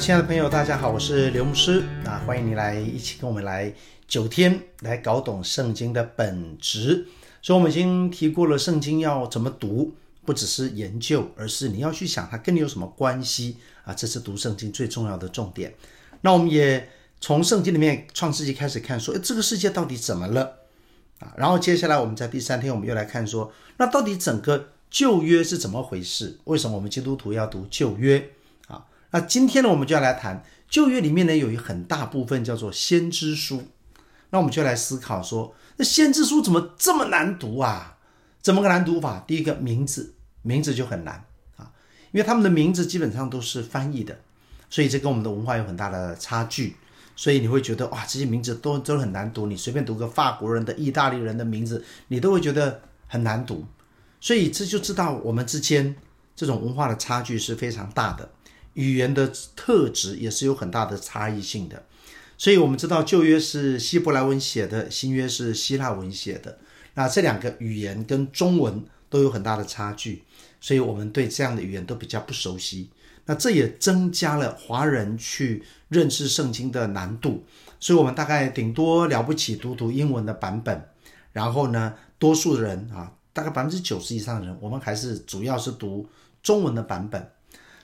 亲爱的朋友，大家好，我是刘牧师啊，欢迎你来一起跟我们来九天来搞懂圣经的本质。所以，我们已经提过了圣经要怎么读，不只是研究，而是你要去想它跟你有什么关系啊，这是读圣经最重要的重点。那我们也从圣经里面创世纪开始看，说，诶，这个世界到底怎么了啊？然后接下来我们在第三天，我们又来看说，那到底整个旧约是怎么回事？为什么我们基督徒要读旧约？那今天呢，我们就要来谈旧约里面呢，有一很大部分叫做先知书。那我们就来思考说，那先知书怎么这么难读啊？怎么个难读法？第一个名字，名字就很难啊，因为他们的名字基本上都是翻译的，所以这跟我们的文化有很大的差距。所以你会觉得哇，这些名字都都很难读。你随便读个法国人的、意大利人的名字，你都会觉得很难读。所以这就知道我们之间这种文化的差距是非常大的。语言的特质也是有很大的差异性的，所以我们知道旧约是希伯来文写的，新约是希腊文写的。那这两个语言跟中文都有很大的差距，所以我们对这样的语言都比较不熟悉。那这也增加了华人去认识圣经的难度，所以我们大概顶多了不起读读英文的版本，然后呢，多数人啊，大概百分之九十以上的人，我们还是主要是读中文的版本。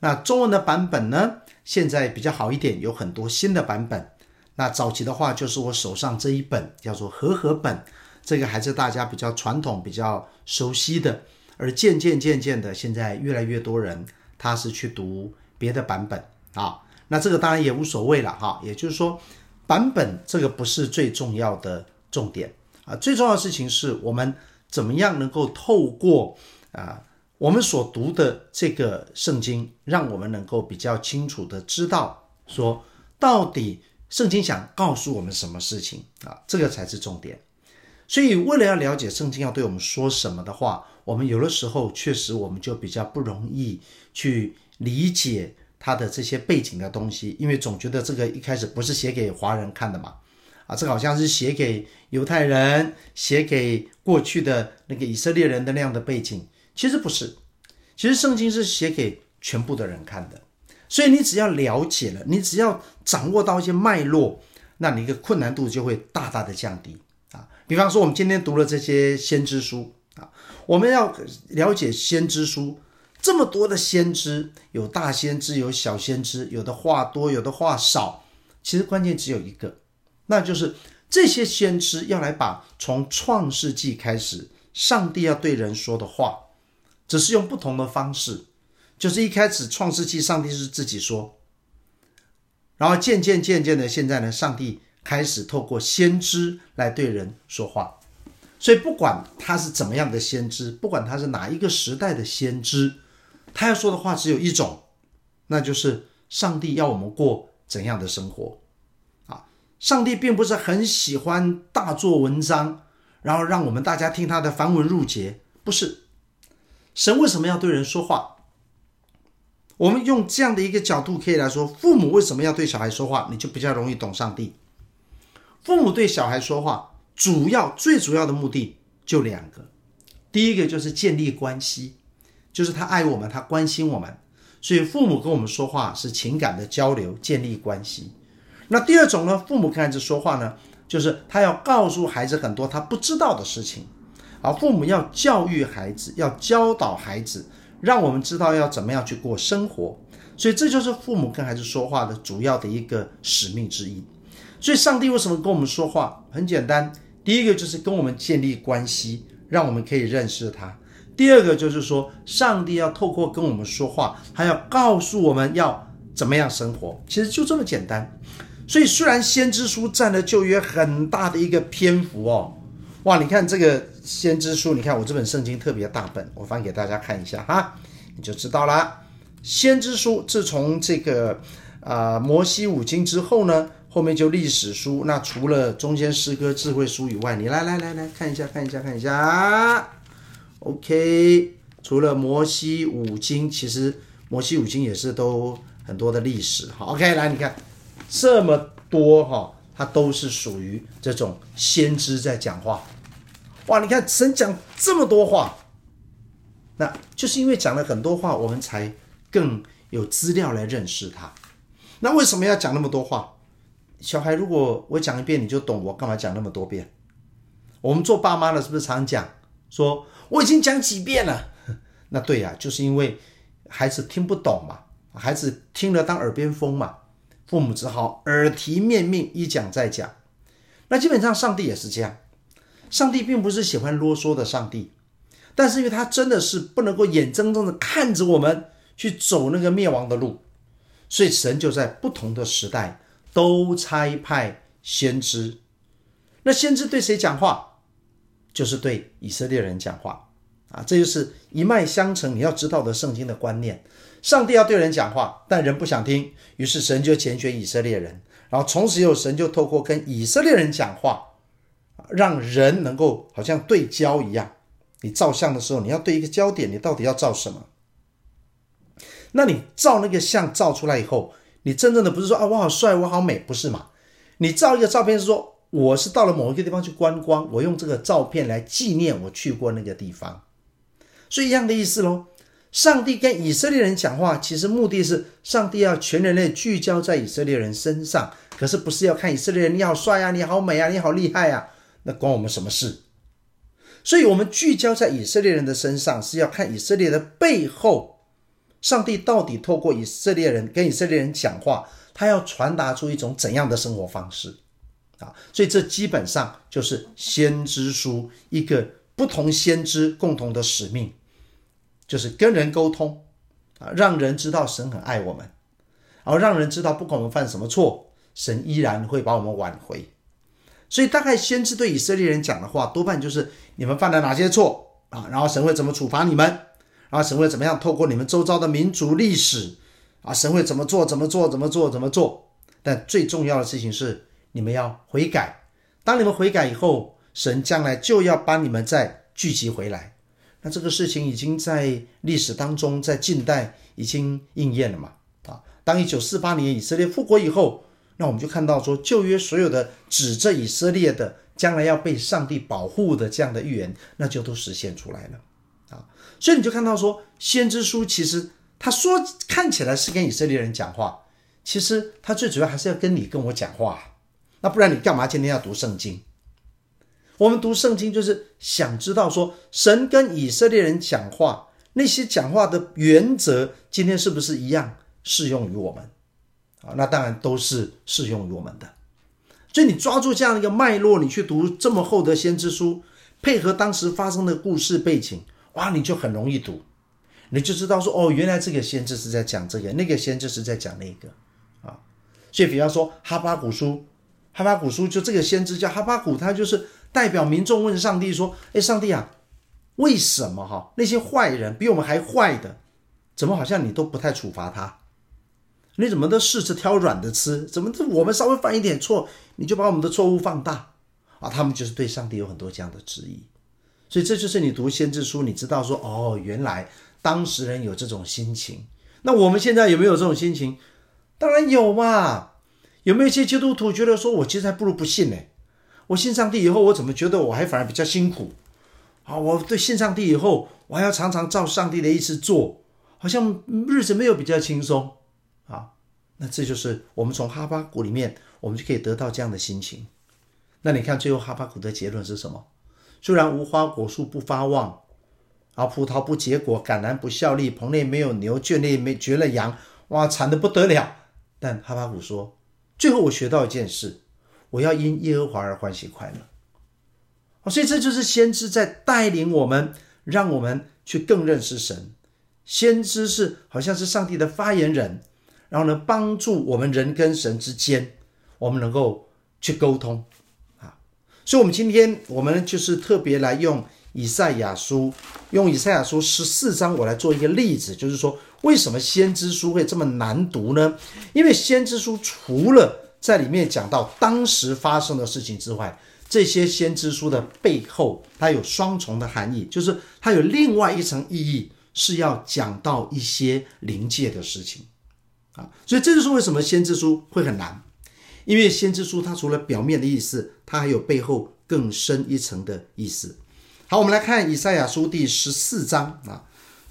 那中文的版本呢，现在比较好一点，有很多新的版本。那早期的话，就是我手上这一本叫做和合本，这个还是大家比较传统、比较熟悉的。而渐渐渐渐的，现在越来越多人他是去读别的版本啊。那这个当然也无所谓了哈。也就是说，版本这个不是最重要的重点啊，最重要的事情是我们怎么样能够透过啊。我们所读的这个圣经，让我们能够比较清楚地知道，说到底圣经想告诉我们什么事情啊？这个才是重点。所以，为了要了解圣经要对我们说什么的话，我们有的时候确实我们就比较不容易去理解它的这些背景的东西，因为总觉得这个一开始不是写给华人看的嘛，啊，这个好像是写给犹太人、写给过去的那个以色列人的那样的背景。其实不是，其实圣经是写给全部的人看的，所以你只要了解了，你只要掌握到一些脉络，那你的困难度就会大大的降低啊。比方说，我们今天读了这些先知书啊，我们要了解先知书，这么多的先知，有大先知，有小先知，有的话多，有的话少，其实关键只有一个，那就是这些先知要来把从创世纪开始，上帝要对人说的话。只是用不同的方式，就是一开始创世纪，上帝是自己说，然后渐渐渐渐的，现在呢，上帝开始透过先知来对人说话。所以不管他是怎么样的先知，不管他是哪一个时代的先知，他要说的话只有一种，那就是上帝要我们过怎样的生活啊？上帝并不是很喜欢大做文章，然后让我们大家听他的繁文缛节，不是。神为什么要对人说话？我们用这样的一个角度可以来说，父母为什么要对小孩说话？你就比较容易懂上帝。父母对小孩说话，主要最主要的目的就两个，第一个就是建立关系，就是他爱我们，他关心我们，所以父母跟我们说话是情感的交流，建立关系。那第二种呢，父母跟孩子说话呢，就是他要告诉孩子很多他不知道的事情。而父母要教育孩子，要教导孩子，让我们知道要怎么样去过生活。所以这就是父母跟孩子说话的主要的一个使命之一。所以上帝为什么跟我们说话？很简单，第一个就是跟我们建立关系，让我们可以认识他；第二个就是说，上帝要透过跟我们说话，还要告诉我们要怎么样生活。其实就这么简单。所以虽然先知书占了旧约很大的一个篇幅哦。哇，你看这个先知书，你看我这本圣经特别大本，我翻给大家看一下哈，你就知道了。先知书自从这个啊、摩西五经之后呢，后面就历史书。那除了中间诗歌智慧书以外，你来来来来看一下看一下看一下。OK，除了摩西五经，其实摩西五经也是都很多的历史。好，OK，来你看这么多哈。它都是属于这种先知在讲话，哇！你看神讲这么多话，那就是因为讲了很多话，我们才更有资料来认识他。那为什么要讲那么多话？小孩，如果我讲一遍你就懂，我干嘛讲那么多遍？我们做爸妈的，是不是常讲说我已经讲几遍了？那对呀、啊，就是因为孩子听不懂嘛，孩子听了当耳边风嘛，父母只好耳提面命，一讲再讲。那基本上上帝也是这样，上帝并不是喜欢啰嗦的上帝，但是因为他真的是不能够眼睁睁的看着我们去走那个灭亡的路，所以神就在不同的时代都差派先知。那先知对谁讲话？就是对以色列人讲话。啊，这就是一脉相承，你要知道的圣经的观念。上帝要对人讲话，但人不想听，于是神就拣选以色列人，然后从此以后，神就透过跟以色列人讲话，让人能够好像对焦一样。你照相的时候，你要对一个焦点，你到底要照什么？那你照那个相照出来以后，你真正的不是说啊，我好帅，我好美，不是嘛？你照一个照片是说，我是到了某一个地方去观光，我用这个照片来纪念我去过那个地方。是一样的意思喽。上帝跟以色列人讲话，其实目的是上帝要全人类聚焦在以色列人身上，可是不是要看以色列人你好帅啊，你好美啊，你好厉害啊，那关我们什么事？所以，我们聚焦在以色列人的身上，是要看以色列的背后，上帝到底透过以色列人跟以色列人讲话，他要传达出一种怎样的生活方式啊？所以，这基本上就是先知书一个不同先知共同的使命。就是跟人沟通啊，让人知道神很爱我们，然后让人知道不管我们犯什么错，神依然会把我们挽回。所以大概先知对以色列人讲的话，多半就是你们犯了哪些错啊，然后神会怎么处罚你们，然后神会怎么样透过你们周遭的民族历史啊，神会怎么做怎么做怎么做怎么做。但最重要的事情是你们要悔改，当你们悔改以后，神将来就要把你们再聚集回来。那这个事情已经在历史当中，在近代已经应验了嘛？啊，当一九四八年以色列复国以后，那我们就看到说旧约所有的指着以色列的将来要被上帝保护的这样的预言，那就都实现出来了啊。所以你就看到说，先知书其实他说看起来是跟以色列人讲话，其实他最主要还是要跟你跟我讲话。那不然你干嘛今天要读圣经？我们读圣经就是想知道说，神跟以色列人讲话，那些讲话的原则，今天是不是一样适用于我们？啊，那当然都是适用于我们的。所以你抓住这样一个脉络，你去读这么厚的先知书，配合当时发生的故事背景，哇，你就很容易读，你就知道说，哦，原来这个先知是在讲这个，那个先知是在讲那个，啊，所以比方说哈巴谷书，哈巴谷书就这个先知叫哈巴谷，他就是。代表民众问上帝说：“哎，上帝啊，为什么哈那些坏人比我们还坏的，怎么好像你都不太处罚他？你怎么都试着挑软的吃？怎么我们稍微犯一点错，你就把我们的错误放大？啊，他们就是对上帝有很多这样的质疑。所以这就是你读先知书，你知道说哦，原来当时人有这种心情。那我们现在有没有这种心情？当然有嘛。有没有一些基督徒觉得说我其实还不如不信呢？”我信上帝以后，我怎么觉得我还反而比较辛苦？啊，我对信上帝以后，我还要常常照上帝的意思做，好像日子没有比较轻松啊。那这就是我们从哈巴谷里面，我们就可以得到这样的心情。那你看最后哈巴谷的结论是什么？虽然无花果树不发旺，啊，葡萄不结果，橄榄不效力，棚内没有牛，圈内没绝了羊，哇，惨的不得了。但哈巴谷说，最后我学到一件事。我要因耶和华而欢喜快乐，所以这就是先知在带领我们，让我们去更认识神。先知是好像是上帝的发言人，然后呢，帮助我们人跟神之间，我们能够去沟通啊。所以，我们今天我们就是特别来用以赛亚书，用以赛亚书十四章，我来做一个例子，就是说为什么先知书会这么难读呢？因为先知书除了在里面讲到当时发生的事情之外，这些先知书的背后，它有双重的含义，就是它有另外一层意义，是要讲到一些灵界的事情啊。所以这就是为什么先知书会很难，因为先知书它除了表面的意思，它还有背后更深一层的意思。好，我们来看以赛亚书第十四章啊，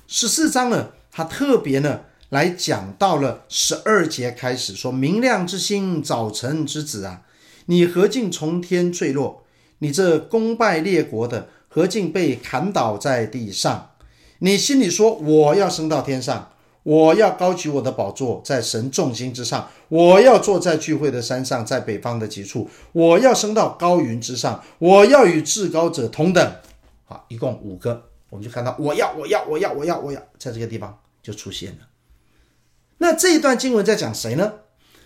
十四章呢，它特别呢来讲到了十二节开始说：“明亮之星，早晨之子啊，你何竟从天坠落？你这攻败列国的，何竟被砍倒在地上？你心里说：我要升到天上，我要高举我的宝座在神众星之上，我要坐在聚会的山上，在北方的极处，我要升到高云之上，我要与至高者同等。好，一共五个，我们就看到我要，我要，我要，我要，我要，在这个地方就出现了。那这一段经文在讲谁呢？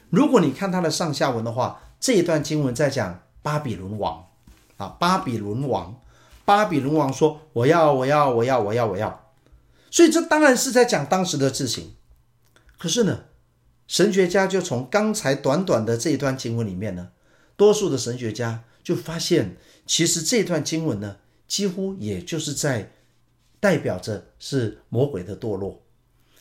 如果你看它的上下文的话，这一段经文在讲巴比伦王啊，巴比伦王，巴比伦王说：“我要，我要，我要，我要，我要。”所以这当然是在讲当时的事情。可是呢，神学家就从刚才短短的这一段经文里面呢，多数的神学家就发现，其实这段经文呢，几乎也就是在代表着是魔鬼的堕落。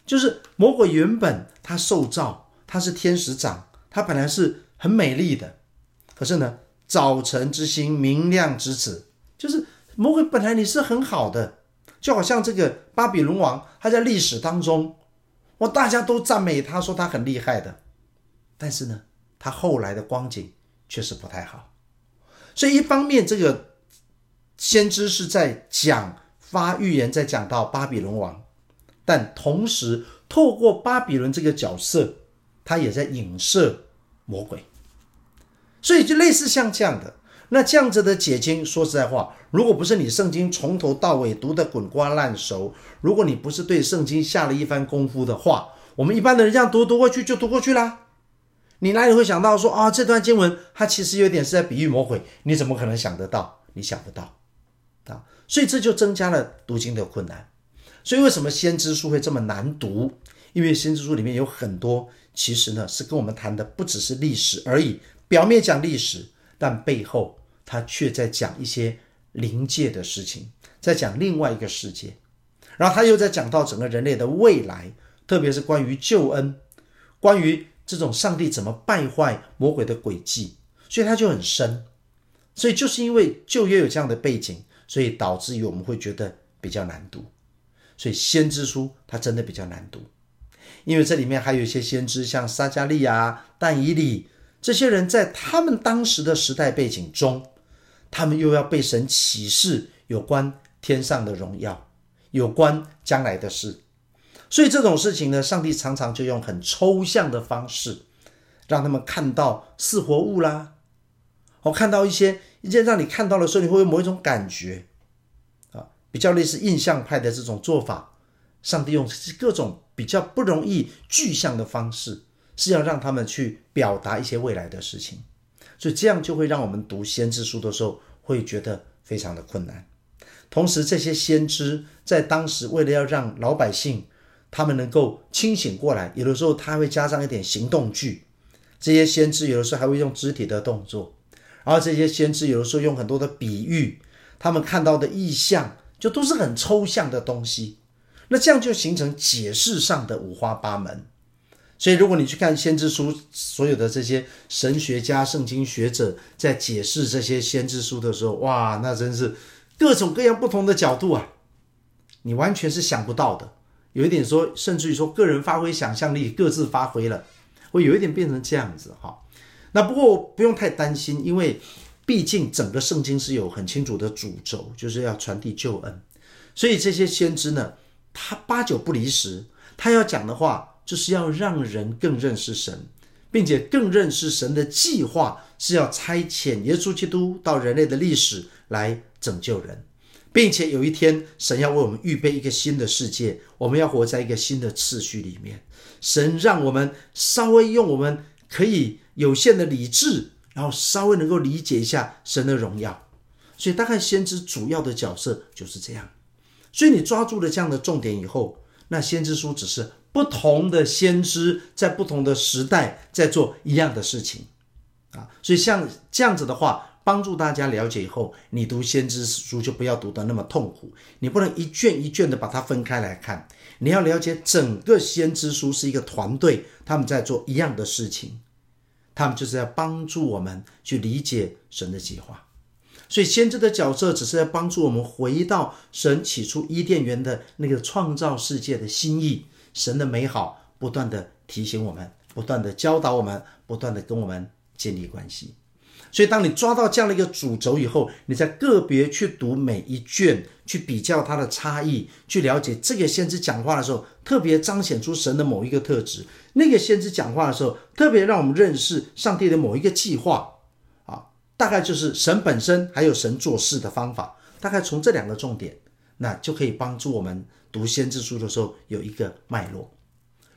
就是魔鬼原本他受造，他是天使长，他本来是很美丽的。可是呢，早晨之星，明亮之子，就是魔鬼本来你是很好的，就好像这个巴比伦王，他在历史当中，哇，大家都赞美他说他很厉害的。但是呢，他后来的光景确实不太好。所以一方面，这个先知是在讲发预言，在讲到巴比伦王。但同时，透过巴比伦这个角色，他也在影射魔鬼，所以就类似像这样的。那这样子的解经，说实在话，如果不是你圣经从头到尾读得滚瓜烂熟，如果你不是对圣经下了一番功夫的话，我们一般的人这样读读过去就读过去啦。你哪里会想到说啊，这段经文它其实有点是在比喻魔鬼？你怎么可能想得到？你想不到啊，所以这就增加了读经的困难。所以，为什么先知书会这么难读？因为先知书里面有很多，其实呢是跟我们谈的不只是历史而已。表面讲历史，但背后他却在讲一些灵界的事情，在讲另外一个世界。然后他又在讲到整个人类的未来，特别是关于救恩，关于这种上帝怎么败坏魔鬼的诡计，所以他就很深。所以就是因为旧约有这样的背景，所以导致于我们会觉得比较难读。所以先知书它真的比较难读，因为这里面还有一些先知，像撒迦利亚、但以理这些人，在他们当时的时代背景中，他们又要被神启示有关天上的荣耀，有关将来的事。所以这种事情呢，上帝常常就用很抽象的方式，让他们看到似活物啦，我看到一些一件让你看到的时候，你会有某一种感觉。比较类似印象派的这种做法，上帝用各种比较不容易具象的方式，是要让他们去表达一些未来的事情，所以这样就会让我们读先知书的时候会觉得非常的困难。同时，这些先知在当时为了要让老百姓他们能够清醒过来，有的时候他会加上一点行动剧。这些先知有的时候还会用肢体的动作，然后这些先知有的时候用很多的比喻，他们看到的意象。就都是很抽象的东西，那这样就形成解释上的五花八门。所以，如果你去看先知书，所有的这些神学家、圣经学者在解释这些先知书的时候，哇，那真是各种各样不同的角度啊，你完全是想不到的。有一点说，甚至于说个人发挥想象力，各自发挥了，会有一点变成这样子哈。那不过不用太担心，因为。毕竟整个圣经是有很清楚的主轴，就是要传递救恩，所以这些先知呢，他八九不离十，他要讲的话就是要让人更认识神，并且更认识神的计划是要差遣耶稣基督到人类的历史来拯救人，并且有一天神要为我们预备一个新的世界，我们要活在一个新的次序里面。神让我们稍微用我们可以有限的理智。然后稍微能够理解一下神的荣耀，所以大概先知主要的角色就是这样。所以你抓住了这样的重点以后，那先知书只是不同的先知在不同的时代在做一样的事情啊。所以像这样子的话，帮助大家了解以后，你读先知书就不要读得那么痛苦。你不能一卷一卷的把它分开来看，你要了解整个先知书是一个团队，他们在做一样的事情。他们就是在帮助我们去理解神的计划，所以先知的角色只是在帮助我们回到神起初伊甸园的那个创造世界的心意，神的美好不断的提醒我们，不断的教导我们，不断的跟我们建立关系。所以，当你抓到这样的一个主轴以后，你在个别去读每一卷，去比较它的差异，去了解这个先知讲话的时候，特别彰显出神的某一个特质；那个先知讲话的时候，特别让我们认识上帝的某一个计划。啊，大概就是神本身，还有神做事的方法。大概从这两个重点，那就可以帮助我们读先知书的时候有一个脉络。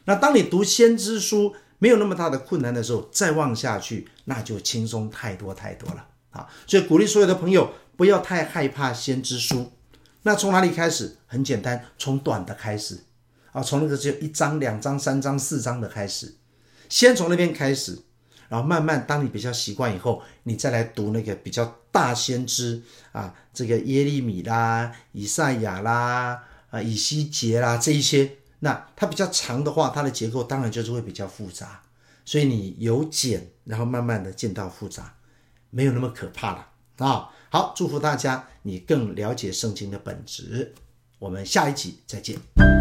那当你读先知书，没有那么大的困难的时候，再望下去，那就轻松太多太多了啊！所以鼓励所有的朋友不要太害怕先知书。那从哪里开始？很简单，从短的开始啊，从那个只有一章、两章、三章、四章的开始，先从那边开始，然后慢慢当你比较习惯以后，你再来读那个比较大先知啊，这个耶利米啦、以赛亚啦、啊以西结啦这一些。那它比较长的话，它的结构当然就是会比较复杂，所以你由简，然后慢慢的进到复杂，没有那么可怕了啊！好，祝福大家，你更了解圣经的本质。我们下一集再见。